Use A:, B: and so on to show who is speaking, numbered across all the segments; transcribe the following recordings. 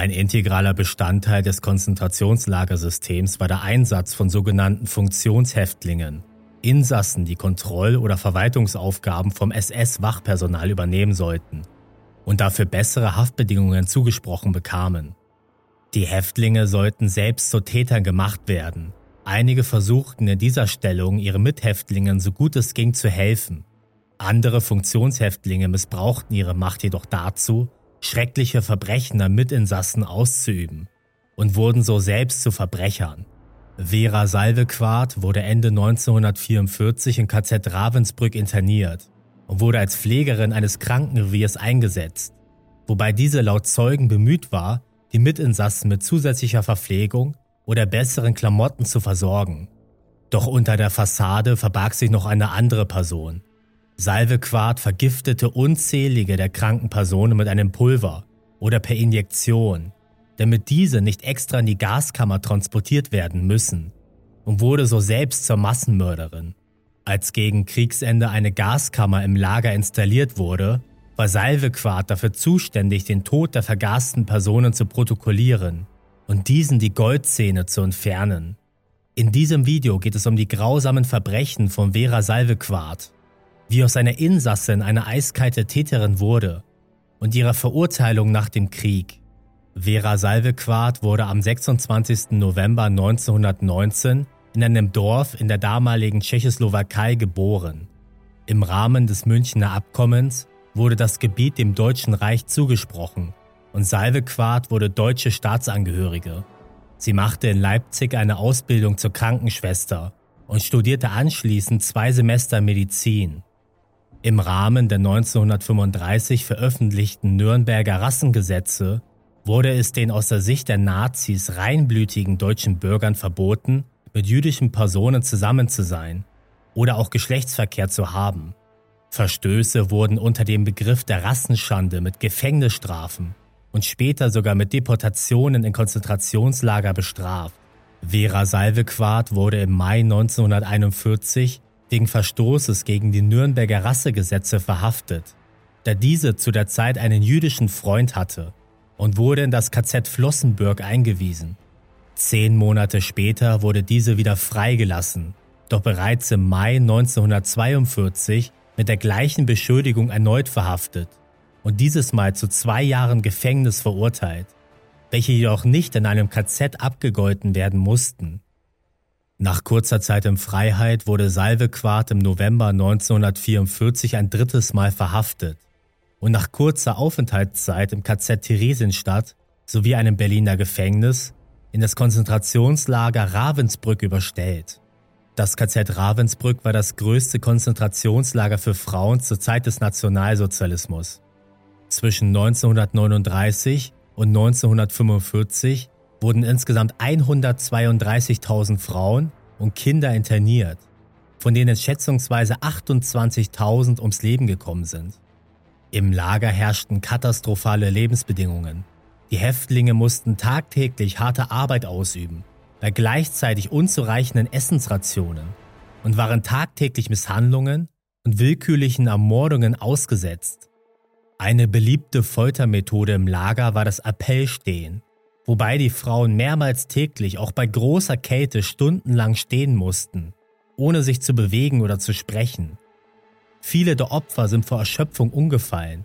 A: Ein integraler Bestandteil des Konzentrationslagersystems war der Einsatz von sogenannten Funktionshäftlingen, Insassen, die Kontroll- oder Verwaltungsaufgaben vom SS-Wachpersonal übernehmen sollten und dafür bessere Haftbedingungen zugesprochen bekamen. Die Häftlinge sollten selbst zu Tätern gemacht werden. Einige versuchten in dieser Stellung ihren Mithäftlingen so gut es ging zu helfen. Andere Funktionshäftlinge missbrauchten ihre Macht jedoch dazu, schreckliche Verbrechen an Mitinsassen auszuüben und wurden so selbst zu Verbrechern. Vera Salvequart wurde Ende 1944 in KZ Ravensbrück interniert und wurde als Pflegerin eines Krankenreviers eingesetzt, wobei diese laut Zeugen bemüht war, die Mitinsassen mit zusätzlicher Verpflegung oder besseren Klamotten zu versorgen. Doch unter der Fassade verbarg sich noch eine andere Person, Salvequart vergiftete unzählige der kranken Personen mit einem Pulver oder per Injektion, damit diese nicht extra in die Gaskammer transportiert werden müssen und wurde so selbst zur Massenmörderin. Als gegen Kriegsende eine Gaskammer im Lager installiert wurde, war Salvequart dafür zuständig, den Tod der vergasten Personen zu protokollieren und diesen die Goldzähne zu entfernen. In diesem Video geht es um die grausamen Verbrechen von Vera Salvequart wie aus einer Insassin eine eiskalte Täterin wurde und ihrer Verurteilung nach dem Krieg. Vera Salvequart wurde am 26. November 1919 in einem Dorf in der damaligen Tschechoslowakei geboren. Im Rahmen des Münchner Abkommens wurde das Gebiet dem Deutschen Reich zugesprochen und Salvequart wurde deutsche Staatsangehörige. Sie machte in Leipzig eine Ausbildung zur Krankenschwester und studierte anschließend zwei Semester Medizin. Im Rahmen der 1935 veröffentlichten Nürnberger Rassengesetze wurde es den aus der Sicht der Nazis reinblütigen deutschen Bürgern verboten, mit jüdischen Personen zusammen zu sein oder auch Geschlechtsverkehr zu haben. Verstöße wurden unter dem Begriff der Rassenschande mit Gefängnisstrafen und später sogar mit Deportationen in Konzentrationslager bestraft. Vera Salvequart wurde im Mai 1941 wegen Verstoßes gegen die Nürnberger Rassegesetze verhaftet, da diese zu der Zeit einen jüdischen Freund hatte und wurde in das KZ Flossenbürg eingewiesen. Zehn Monate später wurde diese wieder freigelassen, doch bereits im Mai 1942 mit der gleichen Beschuldigung erneut verhaftet und dieses Mal zu zwei Jahren Gefängnis verurteilt, welche jedoch nicht in einem KZ abgegolten werden mussten. Nach kurzer Zeit in Freiheit wurde Salvequart im November 1944 ein drittes Mal verhaftet und nach kurzer Aufenthaltszeit im KZ Theresienstadt sowie einem Berliner Gefängnis in das Konzentrationslager Ravensbrück überstellt. Das KZ Ravensbrück war das größte Konzentrationslager für Frauen zur Zeit des Nationalsozialismus. Zwischen 1939 und 1945 wurden insgesamt 132.000 Frauen und Kinder interniert, von denen schätzungsweise 28.000 ums Leben gekommen sind. Im Lager herrschten katastrophale Lebensbedingungen. Die Häftlinge mussten tagtäglich harte Arbeit ausüben, bei gleichzeitig unzureichenden Essensrationen und waren tagtäglich Misshandlungen und willkürlichen Ermordungen ausgesetzt. Eine beliebte Foltermethode im Lager war das Appellstehen, wobei die Frauen mehrmals täglich auch bei großer Kälte stundenlang stehen mussten, ohne sich zu bewegen oder zu sprechen. Viele der Opfer sind vor Erschöpfung umgefallen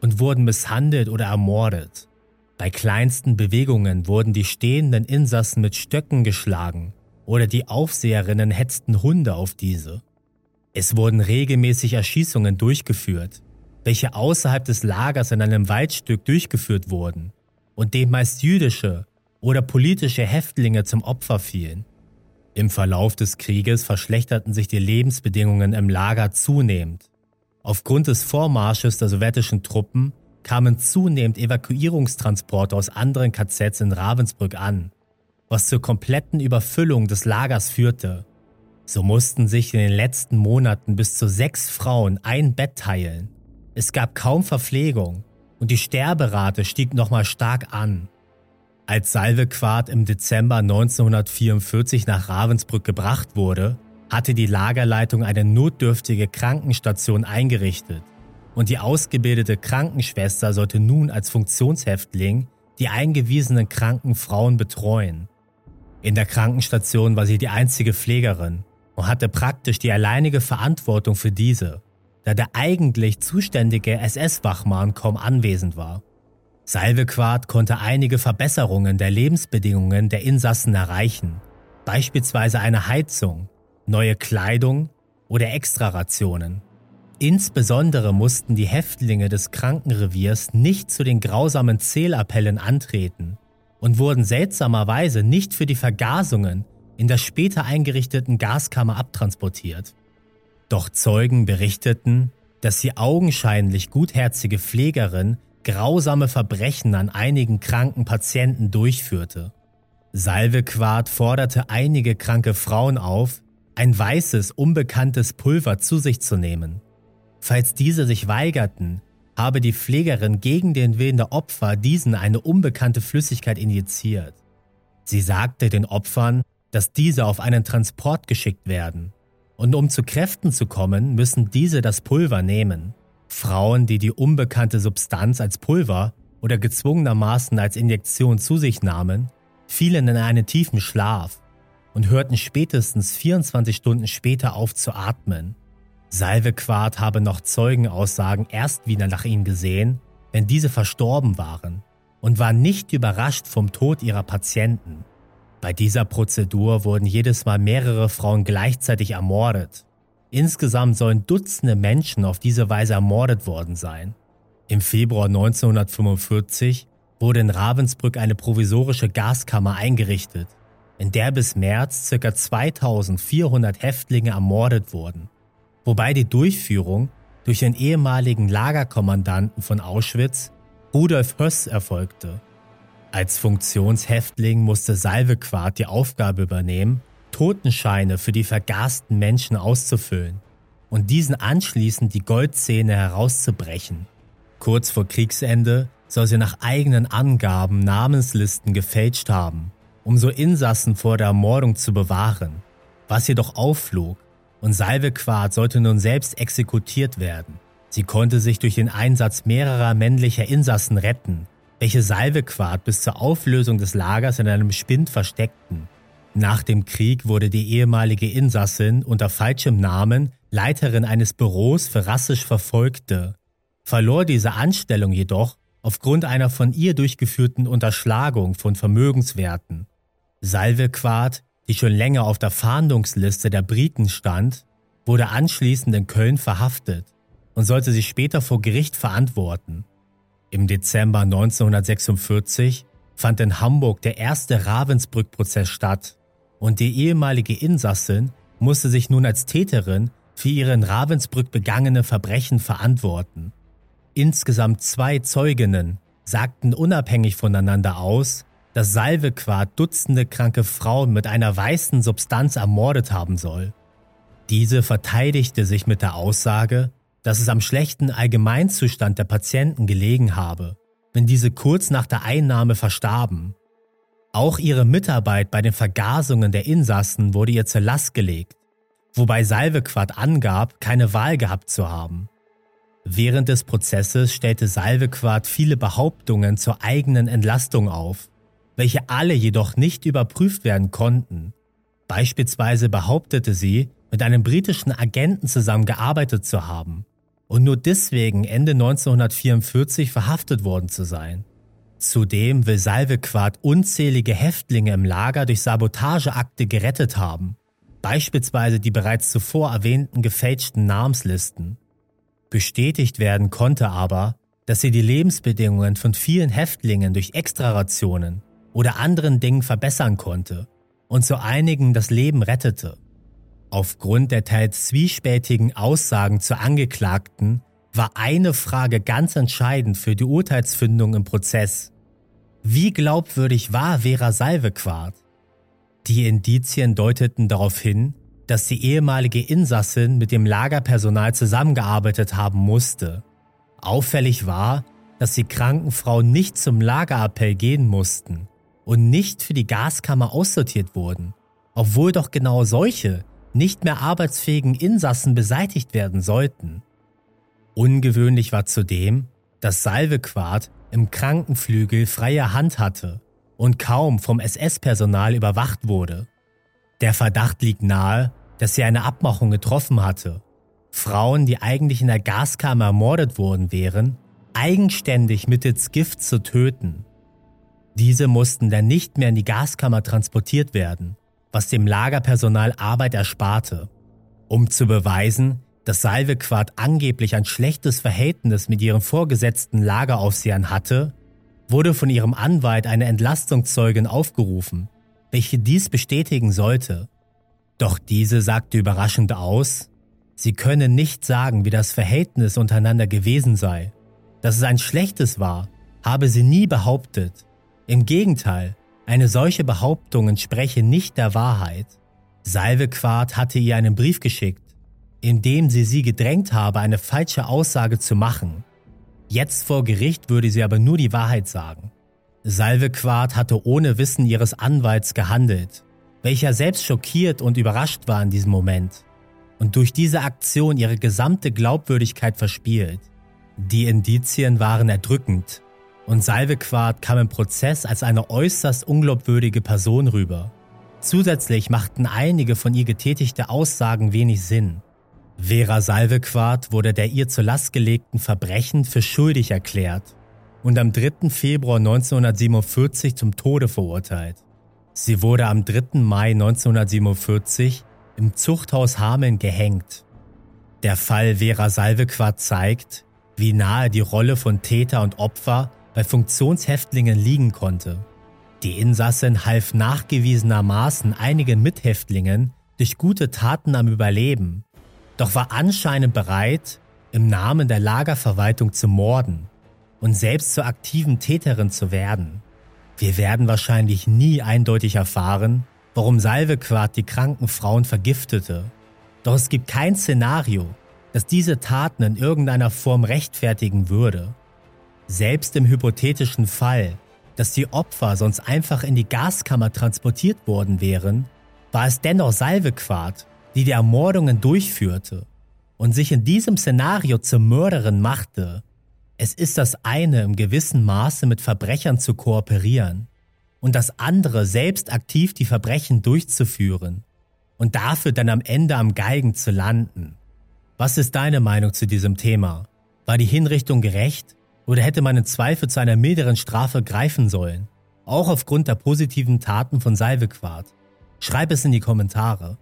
A: und wurden misshandelt oder ermordet. Bei kleinsten Bewegungen wurden die stehenden Insassen mit Stöcken geschlagen oder die Aufseherinnen hetzten Hunde auf diese. Es wurden regelmäßig Erschießungen durchgeführt, welche außerhalb des Lagers in einem Waldstück durchgeführt wurden und dem meist jüdische oder politische Häftlinge zum Opfer fielen. Im Verlauf des Krieges verschlechterten sich die Lebensbedingungen im Lager zunehmend. Aufgrund des Vormarsches der sowjetischen Truppen kamen zunehmend Evakuierungstransporte aus anderen KZs in Ravensbrück an, was zur kompletten Überfüllung des Lagers führte. So mussten sich in den letzten Monaten bis zu sechs Frauen ein Bett teilen. Es gab kaum Verpflegung und die Sterberate stieg nochmal stark an. Als Salvequart im Dezember 1944 nach Ravensbrück gebracht wurde, hatte die Lagerleitung eine notdürftige Krankenstation eingerichtet und die ausgebildete Krankenschwester sollte nun als Funktionshäftling die eingewiesenen kranken Frauen betreuen. In der Krankenstation war sie die einzige Pflegerin und hatte praktisch die alleinige Verantwortung für diese, da der eigentlich zuständige SS-Wachmann kaum anwesend war. Salvequart konnte einige Verbesserungen der Lebensbedingungen der Insassen erreichen, beispielsweise eine Heizung, neue Kleidung oder Extrarationen. Insbesondere mussten die Häftlinge des Krankenreviers nicht zu den grausamen Zählappellen antreten und wurden seltsamerweise nicht für die Vergasungen in der später eingerichteten Gaskammer abtransportiert. Doch Zeugen berichteten, dass die augenscheinlich gutherzige Pflegerin grausame Verbrechen an einigen kranken Patienten durchführte. Salvequart forderte einige kranke Frauen auf, ein weißes, unbekanntes Pulver zu sich zu nehmen. Falls diese sich weigerten, habe die Pflegerin gegen den Willen der Opfer diesen eine unbekannte Flüssigkeit injiziert. Sie sagte den Opfern, dass diese auf einen Transport geschickt werden. Und um zu Kräften zu kommen, müssen diese das Pulver nehmen. Frauen, die die unbekannte Substanz als Pulver oder gezwungenermaßen als Injektion zu sich nahmen, fielen in einen tiefen Schlaf und hörten spätestens 24 Stunden später auf zu atmen. Salvequart habe noch Zeugenaussagen erst wieder nach ihnen gesehen, wenn diese verstorben waren und war nicht überrascht vom Tod ihrer Patienten. Bei dieser Prozedur wurden jedes Mal mehrere Frauen gleichzeitig ermordet. Insgesamt sollen Dutzende Menschen auf diese Weise ermordet worden sein. Im Februar 1945 wurde in Ravensbrück eine provisorische Gaskammer eingerichtet, in der bis März ca. 2400 Häftlinge ermordet wurden wobei die Durchführung durch den ehemaligen Lagerkommandanten von Auschwitz, Rudolf Höss, erfolgte. Als Funktionshäftling musste Salvequart die Aufgabe übernehmen, Totenscheine für die vergasten Menschen auszufüllen und diesen anschließend die Goldzähne herauszubrechen. Kurz vor Kriegsende soll sie nach eigenen Angaben Namenslisten gefälscht haben, um so Insassen vor der Ermordung zu bewahren, was jedoch aufflog, und Salvequart sollte nun selbst exekutiert werden. Sie konnte sich durch den Einsatz mehrerer männlicher Insassen retten, welche Salvequart bis zur Auflösung des Lagers in einem Spind versteckten. Nach dem Krieg wurde die ehemalige Insassin unter falschem Namen Leiterin eines Büros für rassisch Verfolgte, verlor diese Anstellung jedoch aufgrund einer von ihr durchgeführten Unterschlagung von Vermögenswerten. Salvequart die schon länger auf der Fahndungsliste der Briten stand, wurde anschließend in Köln verhaftet und sollte sich später vor Gericht verantworten. Im Dezember 1946 fand in Hamburg der erste Ravensbrück-Prozess statt und die ehemalige Insassin musste sich nun als Täterin für ihre in Ravensbrück begangene Verbrechen verantworten. Insgesamt zwei Zeuginnen sagten unabhängig voneinander aus, dass Salvequart Dutzende kranke Frauen mit einer weißen Substanz ermordet haben soll. Diese verteidigte sich mit der Aussage, dass es am schlechten Allgemeinzustand der Patienten gelegen habe, wenn diese kurz nach der Einnahme verstarben. Auch ihre Mitarbeit bei den Vergasungen der Insassen wurde ihr zur Last gelegt, wobei Salvequart angab, keine Wahl gehabt zu haben. Während des Prozesses stellte Salvequart viele Behauptungen zur eigenen Entlastung auf, welche alle jedoch nicht überprüft werden konnten. Beispielsweise behauptete sie, mit einem britischen Agenten zusammengearbeitet zu haben und nur deswegen Ende 1944 verhaftet worden zu sein. Zudem will Salvequart unzählige Häftlinge im Lager durch Sabotageakte gerettet haben, beispielsweise die bereits zuvor erwähnten gefälschten Namenslisten. Bestätigt werden konnte aber, dass sie die Lebensbedingungen von vielen Häftlingen durch Extrarationen oder anderen Dingen verbessern konnte und zu einigen das Leben rettete. Aufgrund der teils zwiespältigen Aussagen zur Angeklagten war eine Frage ganz entscheidend für die Urteilsfindung im Prozess. Wie glaubwürdig war Vera Salvequart? Die Indizien deuteten darauf hin, dass die ehemalige Insassin mit dem Lagerpersonal zusammengearbeitet haben musste. Auffällig war, dass die kranken Frauen nicht zum Lagerappell gehen mussten und nicht für die Gaskammer aussortiert wurden, obwohl doch genau solche nicht mehr arbeitsfähigen Insassen beseitigt werden sollten. Ungewöhnlich war zudem, dass Salvequart im Krankenflügel freie Hand hatte und kaum vom SS-Personal überwacht wurde. Der Verdacht liegt nahe, dass sie eine Abmachung getroffen hatte. Frauen, die eigentlich in der Gaskammer ermordet worden wären, eigenständig mittels Gift zu töten. Diese mussten dann nicht mehr in die Gaskammer transportiert werden, was dem Lagerpersonal Arbeit ersparte. Um zu beweisen, dass Salvequart angeblich ein schlechtes Verhältnis mit ihren vorgesetzten Lageraufsehern hatte, wurde von ihrem Anwalt eine Entlastungszeugin aufgerufen, welche dies bestätigen sollte. Doch diese sagte überraschend aus, sie könne nicht sagen, wie das Verhältnis untereinander gewesen sei. Dass es ein schlechtes war, habe sie nie behauptet. Im Gegenteil, eine solche Behauptung entspreche nicht der Wahrheit. Salvequart hatte ihr einen Brief geschickt, in dem sie sie gedrängt habe, eine falsche Aussage zu machen. Jetzt vor Gericht würde sie aber nur die Wahrheit sagen. Salvequart hatte ohne Wissen ihres Anwalts gehandelt, welcher selbst schockiert und überrascht war in diesem Moment und durch diese Aktion ihre gesamte Glaubwürdigkeit verspielt. Die Indizien waren erdrückend und Salvequart kam im Prozess als eine äußerst unglaubwürdige Person rüber. Zusätzlich machten einige von ihr getätigte Aussagen wenig Sinn. Vera Salvequart wurde der ihr zur Last gelegten Verbrechen für schuldig erklärt und am 3. Februar 1947 zum Tode verurteilt. Sie wurde am 3. Mai 1947 im Zuchthaus Hameln gehängt. Der Fall Vera Salvequart zeigt, wie nahe die Rolle von Täter und Opfer bei Funktionshäftlingen liegen konnte. Die Insassin half nachgewiesenermaßen einigen Mithäftlingen durch gute Taten am Überleben doch war anscheinend bereit, im Namen der Lagerverwaltung zu morden und selbst zur aktiven Täterin zu werden. Wir werden wahrscheinlich nie eindeutig erfahren, warum Salvequart die kranken Frauen vergiftete. Doch es gibt kein Szenario, das diese Taten in irgendeiner Form rechtfertigen würde. Selbst im hypothetischen Fall, dass die Opfer sonst einfach in die Gaskammer transportiert worden wären, war es dennoch Salvequart, die die Ermordungen durchführte und sich in diesem Szenario zur Mörderin machte. Es ist das eine, im gewissen Maße mit Verbrechern zu kooperieren und das andere, selbst aktiv die Verbrechen durchzuführen und dafür dann am Ende am Geigen zu landen. Was ist deine Meinung zu diesem Thema? War die Hinrichtung gerecht oder hätte man in Zweifel zu einer milderen Strafe greifen sollen? Auch aufgrund der positiven Taten von Salvequart. Schreib es in die Kommentare.